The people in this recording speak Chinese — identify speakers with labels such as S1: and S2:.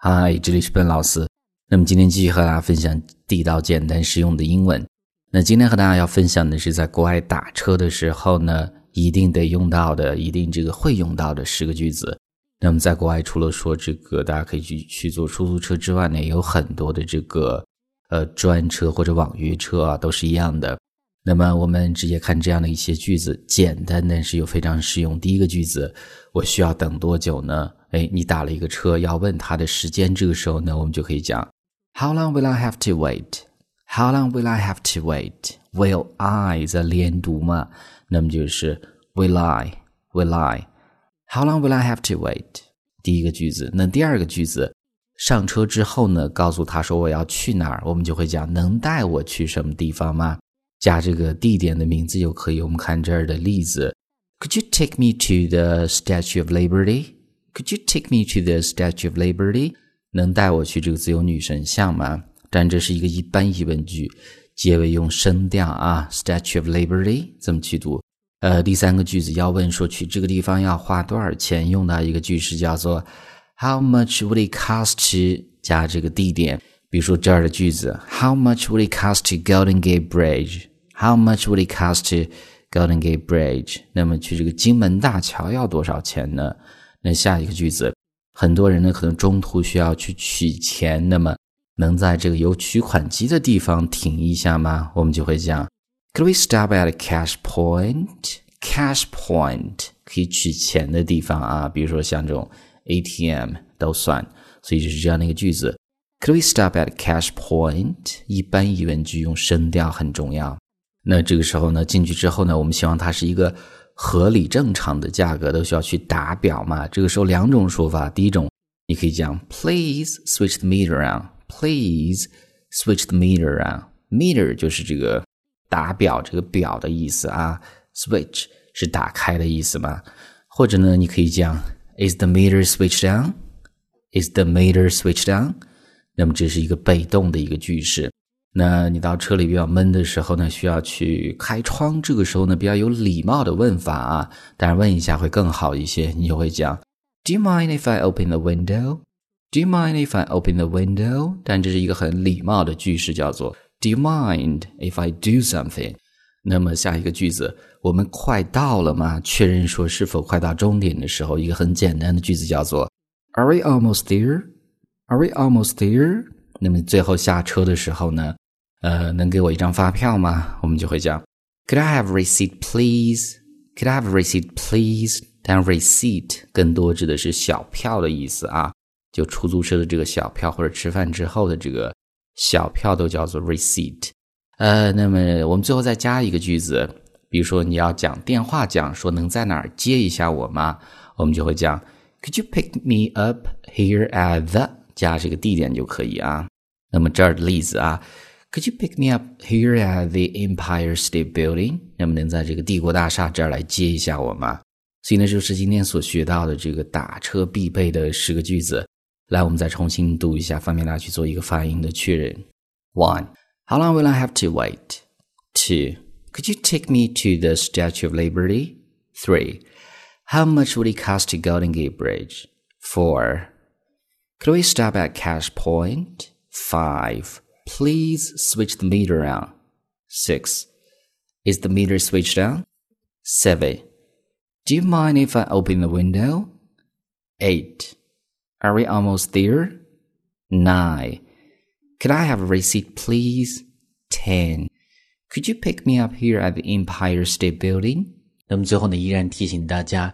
S1: 嗨，这里是笨老师。那么今天继续和大家分享地道、简单、实用的英文。那今天和大家要分享的是，在国外打车的时候呢，一定得用到的，一定这个会用到的十个句子。那么在国外，除了说这个大家可以去去坐出租车之外呢，也有很多的这个呃专车或者网约车啊，都是一样的。那么我们直接看这样的一些句子，简单但是又非常实用。第一个句子，我需要等多久呢？哎，你打了一个车，要问他的时间，这个时候呢，我们就可以讲，How long will I have to wait? How long will I have to wait? Will I 在连读嘛？那么就是 Will I? Will I? How long will I have to wait? 第一个句子，那第二个句子，上车之后呢，告诉他说我要去哪儿，我们就会讲，能带我去什么地方吗？加这个地点的名字就可以。我们看这儿的例子：Could you take me to the Statue of Liberty? Could you take me to the Statue of Liberty? 能带我去这个自由女神像吗？但这是一个一般疑问句，结尾用声调啊。Statue of Liberty 怎么去读？呃，第三个句子要问说去这个地方要花多少钱，用到一个句式叫做 How much would it cost to 加这个地点？比如说这儿的句子：How much would it cost to Golden Gate How much would it cost to Golden Gate Bridge？那么去这个金门大桥要多少钱呢？那下一个句子，很多人呢可能中途需要去取钱，那么能在这个有取款机的地方停一下吗？我们就会讲：Could we stop at a cash point？Cash point 可以取钱的地方啊，比如说像这种 ATM 都算，所以就是这样的一个句子。Could we stop at a cash point？一般疑问句用声调很重要。那这个时候呢，进去之后呢，我们希望它是一个合理正常的价格，都需要去打表嘛。这个时候两种说法，第一种你可以讲 Please switch the meter on Please switch the meter on Meter 就是这个打表这个表的意思啊，switch 是打开的意思嘛。或者呢，你可以讲 Is the meter switched on? Is the meter switched on? 那么这是一个被动的一个句式。那你到车里比较闷的时候呢，需要去开窗，这个时候呢比较有礼貌的问法啊，当然问一下会更好一些。你就会讲，Do you mind if I open the window? Do you mind if I open the window? 但这是一个很礼貌的句式，叫做 Do you mind if I do something? 那么下一个句子，我们快到了吗？确认说是否快到终点的时候，一个很简单的句子叫做 Are we almost there? Are we almost there? 那么最后下车的时候呢，呃，能给我一张发票吗？我们就会讲，Could I have receipt, please? Could I have receipt, please? 但 receipt 更多指的是小票的意思啊，就出租车的这个小票或者吃饭之后的这个小票都叫做 receipt。呃，那么我们最后再加一个句子，比如说你要讲电话讲说能在哪儿接一下我吗？我们就会讲，Could you pick me up here at the 加这个地点就可以啊。那么这儿的例子啊，Could you pick me up here at the Empire State Building？那么能在这个帝国大厦这儿来接一下我吗？所以呢，就是今天所学到的这个打车必备的十个句子。来，我们再重新读一下，方便大家去做一个发音的确认。One, How long will I have to wait? Two, Could you take me to the Statue of Liberty? Three, How much would it cost to Golden Gate Bridge? Four. Could we stop at Cash Point? 5. Please switch the meter on. 6. Is the meter switched on? 7. Do you mind if I open the window? 8. Are we almost there? 9. Could I have a receipt, please? 10. Could you pick me up here at the Empire State Building? 那么最后呢，依然提醒大家。